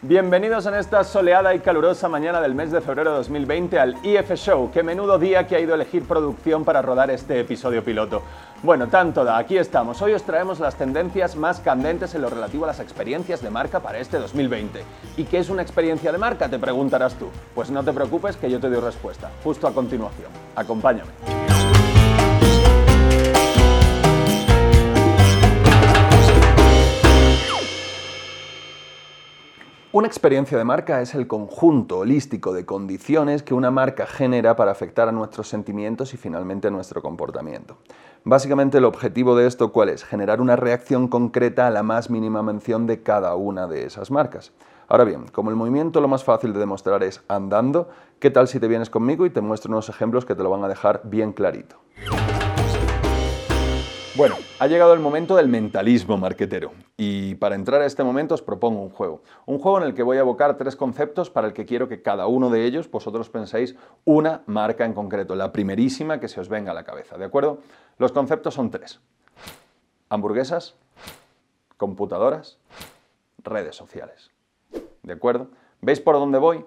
Bienvenidos en esta soleada y calurosa mañana del mes de febrero de 2020 al IF Show. Qué menudo día que ha ido a elegir producción para rodar este episodio piloto. Bueno, tanto da, aquí estamos. Hoy os traemos las tendencias más candentes en lo relativo a las experiencias de marca para este 2020. ¿Y qué es una experiencia de marca? Te preguntarás tú. Pues no te preocupes que yo te doy respuesta, justo a continuación. Acompáñame. Una experiencia de marca es el conjunto holístico de condiciones que una marca genera para afectar a nuestros sentimientos y finalmente a nuestro comportamiento. Básicamente el objetivo de esto cuál es? Generar una reacción concreta a la más mínima mención de cada una de esas marcas. Ahora bien, como el movimiento lo más fácil de demostrar es andando, ¿qué tal si te vienes conmigo y te muestro unos ejemplos que te lo van a dejar bien clarito? Bueno, ha llegado el momento del mentalismo marquetero y para entrar a este momento os propongo un juego. Un juego en el que voy a evocar tres conceptos para el que quiero que cada uno de ellos vosotros penséis una marca en concreto, la primerísima que se os venga a la cabeza, ¿de acuerdo? Los conceptos son tres. Hamburguesas, computadoras, redes sociales. ¿De acuerdo? ¿Veis por dónde voy?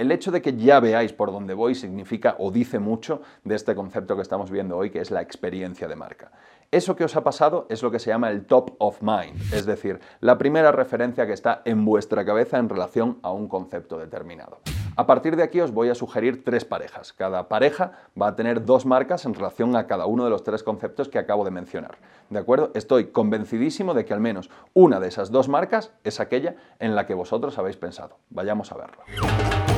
El hecho de que ya veáis por dónde voy significa o dice mucho de este concepto que estamos viendo hoy, que es la experiencia de marca. Eso que os ha pasado es lo que se llama el top of mind, es decir, la primera referencia que está en vuestra cabeza en relación a un concepto determinado. A partir de aquí os voy a sugerir tres parejas. Cada pareja va a tener dos marcas en relación a cada uno de los tres conceptos que acabo de mencionar. ¿De acuerdo? Estoy convencidísimo de que al menos una de esas dos marcas es aquella en la que vosotros habéis pensado. Vayamos a verlo.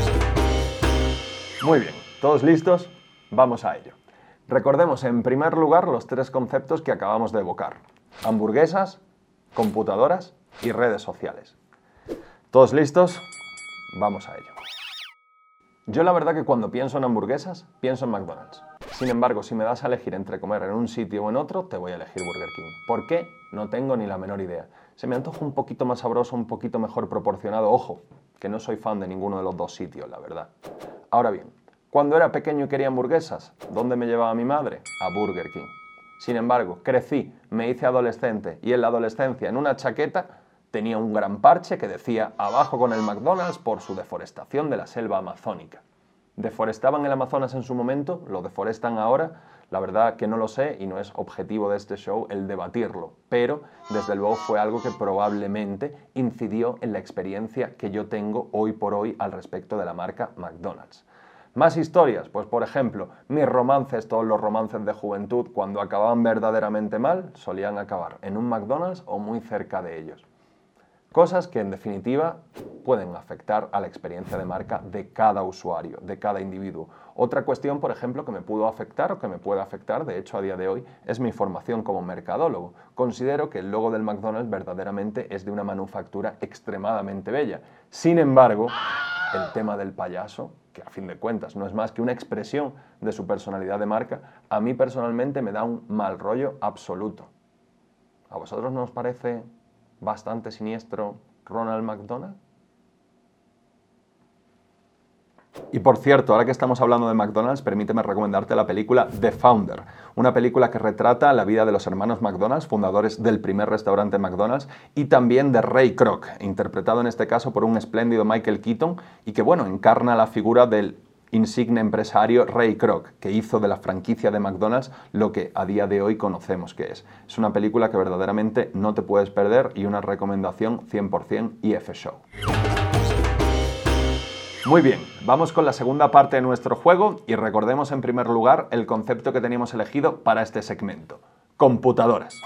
Muy bien, ¿todos listos? Vamos a ello. Recordemos en primer lugar los tres conceptos que acabamos de evocar. Hamburguesas, computadoras y redes sociales. ¿Todos listos? Vamos a ello. Yo la verdad que cuando pienso en hamburguesas, pienso en McDonald's. Sin embargo, si me das a elegir entre comer en un sitio o en otro, te voy a elegir Burger King. ¿Por qué? No tengo ni la menor idea. Se me antoja un poquito más sabroso, un poquito mejor proporcionado. Ojo, que no soy fan de ninguno de los dos sitios, la verdad. Ahora bien, cuando era pequeño y quería hamburguesas, ¿dónde me llevaba mi madre? A Burger King. Sin embargo, crecí, me hice adolescente y en la adolescencia en una chaqueta tenía un gran parche que decía abajo con el McDonald's por su deforestación de la selva amazónica. ¿Deforestaban el Amazonas en su momento? ¿Lo deforestan ahora? La verdad que no lo sé y no es objetivo de este show el debatirlo, pero desde luego fue algo que probablemente incidió en la experiencia que yo tengo hoy por hoy al respecto de la marca McDonald's. Más historias, pues por ejemplo, mis romances, todos los romances de juventud, cuando acababan verdaderamente mal, solían acabar en un McDonald's o muy cerca de ellos. Cosas que en definitiva pueden afectar a la experiencia de marca de cada usuario, de cada individuo. Otra cuestión, por ejemplo, que me pudo afectar o que me puede afectar, de hecho a día de hoy, es mi formación como mercadólogo. Considero que el logo del McDonald's verdaderamente es de una manufactura extremadamente bella. Sin embargo, el tema del payaso que a fin de cuentas no es más que una expresión de su personalidad de marca, a mí personalmente me da un mal rollo absoluto. ¿A vosotros no os parece bastante siniestro Ronald McDonald? Y por cierto, ahora que estamos hablando de McDonald's, permíteme recomendarte la película The Founder, una película que retrata la vida de los hermanos McDonald's, fundadores del primer restaurante McDonald's, y también de Ray Kroc, interpretado en este caso por un espléndido Michael Keaton, y que bueno, encarna la figura del insigne empresario Ray Kroc, que hizo de la franquicia de McDonald's lo que a día de hoy conocemos que es. Es una película que verdaderamente no te puedes perder y una recomendación 100% IF Show. Muy bien, vamos con la segunda parte de nuestro juego y recordemos en primer lugar el concepto que teníamos elegido para este segmento, computadoras.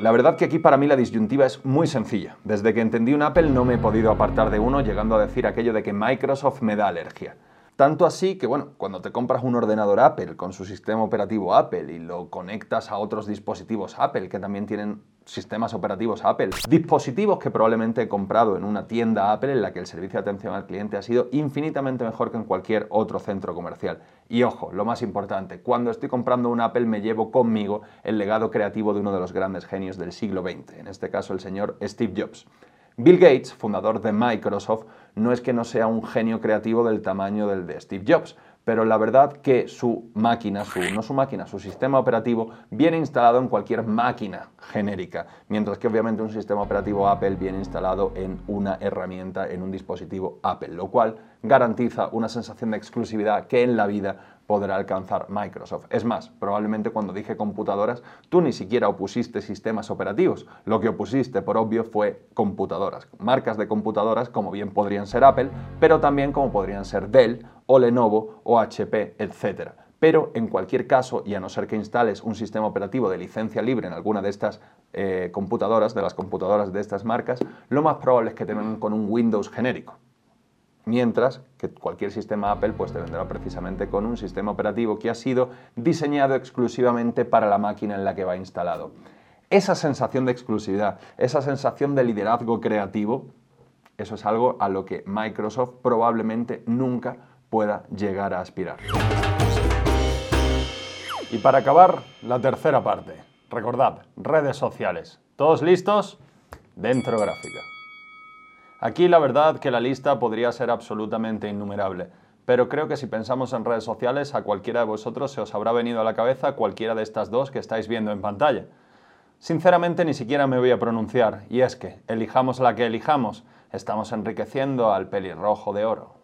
La verdad que aquí para mí la disyuntiva es muy sencilla. Desde que entendí un Apple no me he podido apartar de uno, llegando a decir aquello de que Microsoft me da alergia. Tanto así que, bueno, cuando te compras un ordenador Apple con su sistema operativo Apple y lo conectas a otros dispositivos Apple que también tienen sistemas operativos Apple, dispositivos que probablemente he comprado en una tienda Apple en la que el servicio de atención al cliente ha sido infinitamente mejor que en cualquier otro centro comercial. Y ojo, lo más importante, cuando estoy comprando un Apple me llevo conmigo el legado creativo de uno de los grandes genios del siglo XX, en este caso el señor Steve Jobs. Bill Gates, fundador de Microsoft, no es que no sea un genio creativo del tamaño del de Steve Jobs, pero la verdad que su máquina, su, no su máquina, su sistema operativo viene instalado en cualquier máquina genérica, mientras que obviamente un sistema operativo Apple viene instalado en una herramienta, en un dispositivo Apple, lo cual garantiza una sensación de exclusividad que en la vida podrá alcanzar Microsoft. Es más, probablemente cuando dije computadoras, tú ni siquiera opusiste sistemas operativos. Lo que opusiste, por obvio, fue computadoras. Marcas de computadoras como bien podrían ser Apple, pero también como podrían ser Dell o Lenovo o HP, etc. Pero en cualquier caso, y a no ser que instales un sistema operativo de licencia libre en alguna de estas eh, computadoras, de las computadoras de estas marcas, lo más probable es que te vengan con un Windows genérico mientras que cualquier sistema Apple pues te vendrá precisamente con un sistema operativo que ha sido diseñado exclusivamente para la máquina en la que va instalado. Esa sensación de exclusividad, esa sensación de liderazgo creativo, eso es algo a lo que Microsoft probablemente nunca pueda llegar a aspirar. Y para acabar, la tercera parte. Recordad, redes sociales. ¿Todos listos? Dentro gráfica. Aquí la verdad que la lista podría ser absolutamente innumerable, pero creo que si pensamos en redes sociales a cualquiera de vosotros se os habrá venido a la cabeza cualquiera de estas dos que estáis viendo en pantalla. Sinceramente ni siquiera me voy a pronunciar, y es que, elijamos la que elijamos, estamos enriqueciendo al pelirrojo de oro.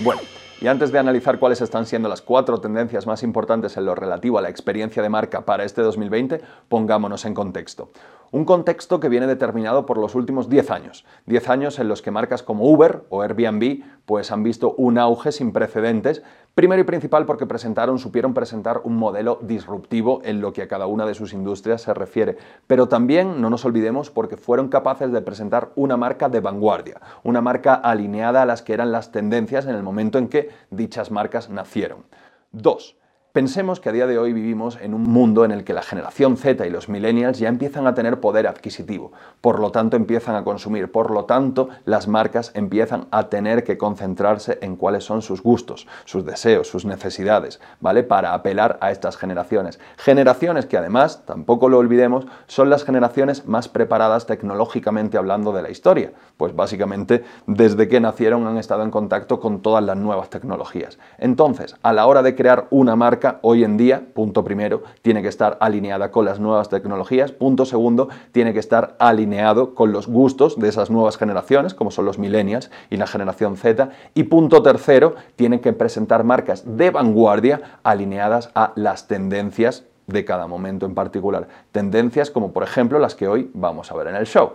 Bueno, y antes de analizar cuáles están siendo las cuatro tendencias más importantes en lo relativo a la experiencia de marca para este 2020, pongámonos en contexto. Un contexto que viene determinado por los últimos 10 años. 10 años en los que marcas como Uber o Airbnb pues han visto un auge sin precedentes, primero y principal porque presentaron, supieron presentar un modelo disruptivo en lo que a cada una de sus industrias se refiere. Pero también, no nos olvidemos, porque fueron capaces de presentar una marca de vanguardia, una marca alineada a las que eran las tendencias en el momento en que dichas marcas nacieron. Dos, Pensemos que a día de hoy vivimos en un mundo en el que la generación Z y los millennials ya empiezan a tener poder adquisitivo, por lo tanto empiezan a consumir, por lo tanto las marcas empiezan a tener que concentrarse en cuáles son sus gustos, sus deseos, sus necesidades, ¿vale? Para apelar a estas generaciones. Generaciones que además, tampoco lo olvidemos, son las generaciones más preparadas tecnológicamente hablando de la historia, pues básicamente desde que nacieron han estado en contacto con todas las nuevas tecnologías. Entonces, a la hora de crear una marca, hoy en día, punto primero, tiene que estar alineada con las nuevas tecnologías. Punto segundo, tiene que estar alineado con los gustos de esas nuevas generaciones, como son los millennials y la generación Z. Y punto tercero, tiene que presentar marcas de vanguardia alineadas a las tendencias de cada momento en particular. Tendencias como por ejemplo las que hoy vamos a ver en el show.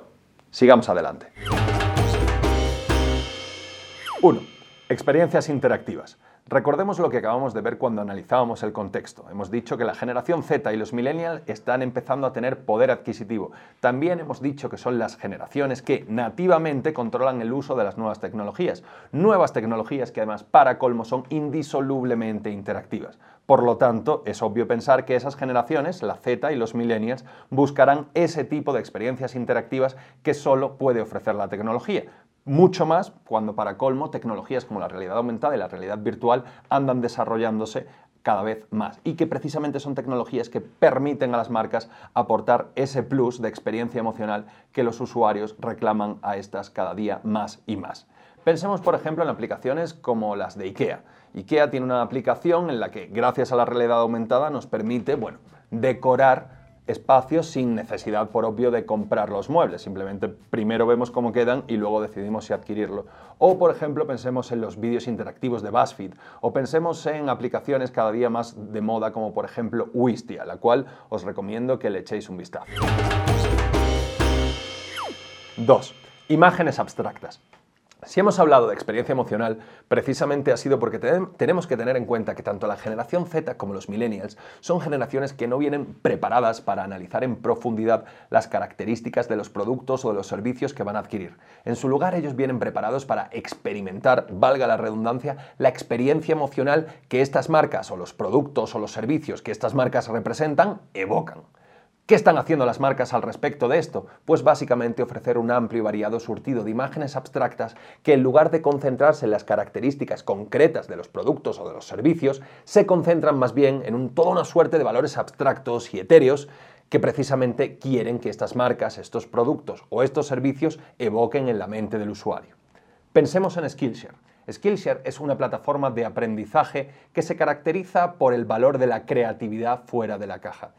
Sigamos adelante. 1. Experiencias interactivas. Recordemos lo que acabamos de ver cuando analizábamos el contexto. Hemos dicho que la generación Z y los millennials están empezando a tener poder adquisitivo. También hemos dicho que son las generaciones que nativamente controlan el uso de las nuevas tecnologías. Nuevas tecnologías que además para colmo son indisolublemente interactivas. Por lo tanto, es obvio pensar que esas generaciones, la Z y los millennials, buscarán ese tipo de experiencias interactivas que solo puede ofrecer la tecnología mucho más cuando para colmo tecnologías como la realidad aumentada y la realidad virtual andan desarrollándose cada vez más y que precisamente son tecnologías que permiten a las marcas aportar ese plus de experiencia emocional que los usuarios reclaman a estas cada día más y más. Pensemos, por ejemplo, en aplicaciones como las de IKEA. IKEA tiene una aplicación en la que, gracias a la realidad aumentada, nos permite, bueno, decorar espacios sin necesidad, por obvio, de comprar los muebles. Simplemente primero vemos cómo quedan y luego decidimos si adquirirlo. O, por ejemplo, pensemos en los vídeos interactivos de BuzzFeed. O pensemos en aplicaciones cada día más de moda, como por ejemplo Wistia, la cual os recomiendo que le echéis un vistazo. 2. Imágenes abstractas. Si hemos hablado de experiencia emocional, precisamente ha sido porque tenemos que tener en cuenta que tanto la generación Z como los millennials son generaciones que no vienen preparadas para analizar en profundidad las características de los productos o de los servicios que van a adquirir. En su lugar, ellos vienen preparados para experimentar, valga la redundancia, la experiencia emocional que estas marcas o los productos o los servicios que estas marcas representan evocan. ¿Qué están haciendo las marcas al respecto de esto? Pues básicamente ofrecer un amplio y variado surtido de imágenes abstractas que en lugar de concentrarse en las características concretas de los productos o de los servicios, se concentran más bien en toda una suerte de valores abstractos y etéreos que precisamente quieren que estas marcas, estos productos o estos servicios evoquen en la mente del usuario. Pensemos en Skillshare. Skillshare es una plataforma de aprendizaje que se caracteriza por el valor de la creatividad fuera de la caja.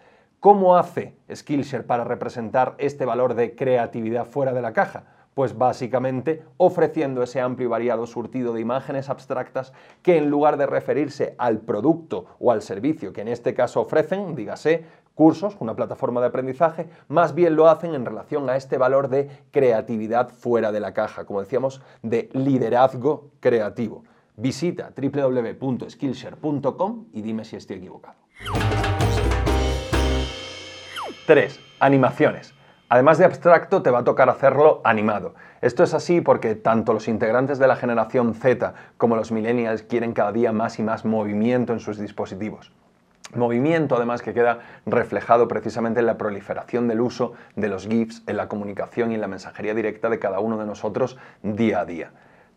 ¿Cómo hace Skillshare para representar este valor de creatividad fuera de la caja? Pues básicamente ofreciendo ese amplio y variado surtido de imágenes abstractas que en lugar de referirse al producto o al servicio que en este caso ofrecen, dígase cursos, una plataforma de aprendizaje, más bien lo hacen en relación a este valor de creatividad fuera de la caja, como decíamos, de liderazgo creativo. Visita www.skillshare.com y dime si estoy equivocado. 3. Animaciones. Además de abstracto, te va a tocar hacerlo animado. Esto es así porque tanto los integrantes de la generación Z como los millennials quieren cada día más y más movimiento en sus dispositivos. Movimiento además que queda reflejado precisamente en la proliferación del uso de los GIFs en la comunicación y en la mensajería directa de cada uno de nosotros día a día.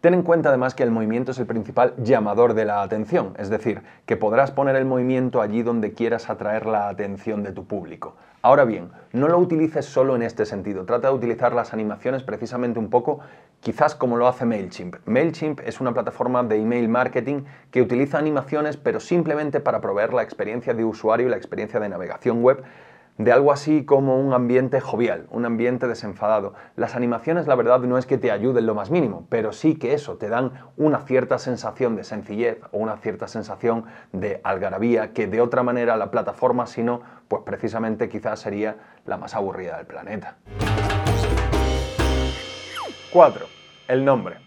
Ten en cuenta además que el movimiento es el principal llamador de la atención, es decir, que podrás poner el movimiento allí donde quieras atraer la atención de tu público. Ahora bien, no lo utilices solo en este sentido, trata de utilizar las animaciones precisamente un poco quizás como lo hace MailChimp. MailChimp es una plataforma de email marketing que utiliza animaciones pero simplemente para proveer la experiencia de usuario y la experiencia de navegación web de algo así como un ambiente jovial, un ambiente desenfadado. Las animaciones, la verdad, no es que te ayuden lo más mínimo, pero sí que eso, te dan una cierta sensación de sencillez o una cierta sensación de algarabía que de otra manera la plataforma, si no, pues precisamente quizás sería la más aburrida del planeta. 4. El nombre.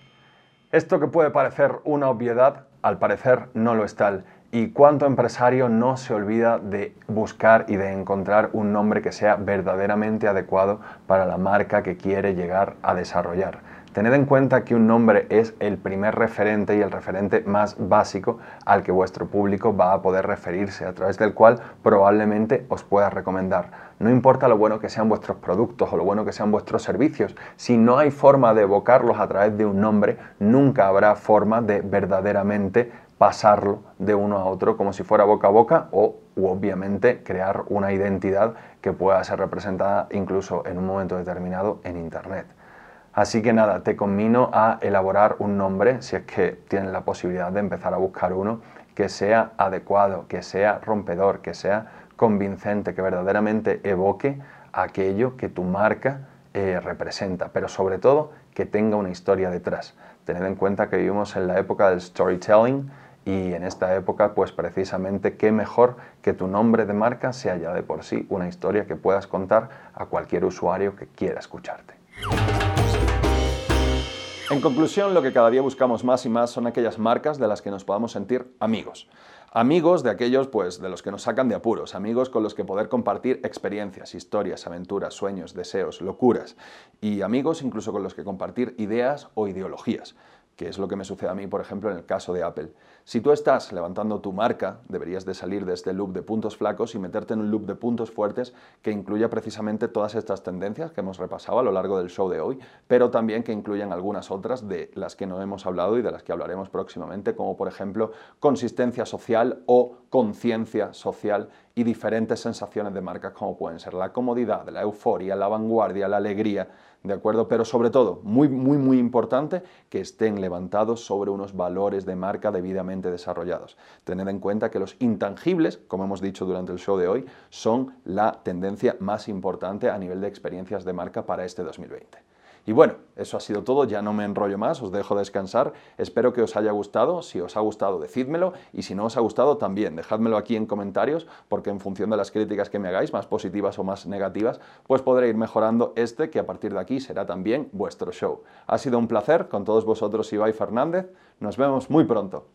Esto que puede parecer una obviedad, al parecer no lo es tal y cuánto empresario no se olvida de buscar y de encontrar un nombre que sea verdaderamente adecuado para la marca que quiere llegar a desarrollar. Tened en cuenta que un nombre es el primer referente y el referente más básico al que vuestro público va a poder referirse, a través del cual probablemente os pueda recomendar. No importa lo bueno que sean vuestros productos o lo bueno que sean vuestros servicios, si no hay forma de evocarlos a través de un nombre, nunca habrá forma de verdaderamente pasarlo de uno a otro como si fuera boca a boca o obviamente crear una identidad que pueda ser representada incluso en un momento determinado en Internet. Así que nada, te conmino a elaborar un nombre, si es que tienes la posibilidad de empezar a buscar uno, que sea adecuado, que sea rompedor, que sea convincente, que verdaderamente evoque aquello que tu marca eh, representa, pero sobre todo que tenga una historia detrás. Tened en cuenta que vivimos en la época del storytelling, y en esta época, pues precisamente, qué mejor que tu nombre de marca sea ya de por sí una historia que puedas contar a cualquier usuario que quiera escucharte. En conclusión, lo que cada día buscamos más y más son aquellas marcas de las que nos podamos sentir amigos. Amigos de aquellos pues de los que nos sacan de apuros, amigos con los que poder compartir experiencias, historias, aventuras, sueños, deseos, locuras y amigos incluso con los que compartir ideas o ideologías que es lo que me sucede a mí, por ejemplo, en el caso de Apple. Si tú estás levantando tu marca, deberías de salir de este loop de puntos flacos y meterte en un loop de puntos fuertes que incluya precisamente todas estas tendencias que hemos repasado a lo largo del show de hoy, pero también que incluyan algunas otras de las que no hemos hablado y de las que hablaremos próximamente, como por ejemplo consistencia social o conciencia social y diferentes sensaciones de marca como pueden ser la comodidad, la euforia, la vanguardia, la alegría, ¿de acuerdo? Pero sobre todo, muy, muy, muy importante, que estén levantados sobre unos valores de marca debidamente desarrollados. Tened en cuenta que los intangibles, como hemos dicho durante el show de hoy, son la tendencia más importante a nivel de experiencias de marca para este 2020. Y bueno, eso ha sido todo, ya no me enrollo más, os dejo descansar, espero que os haya gustado, si os ha gustado decídmelo y si no os ha gustado también, dejádmelo aquí en comentarios porque en función de las críticas que me hagáis, más positivas o más negativas, pues podré ir mejorando este que a partir de aquí será también vuestro show. Ha sido un placer con todos vosotros Ibai Fernández, nos vemos muy pronto.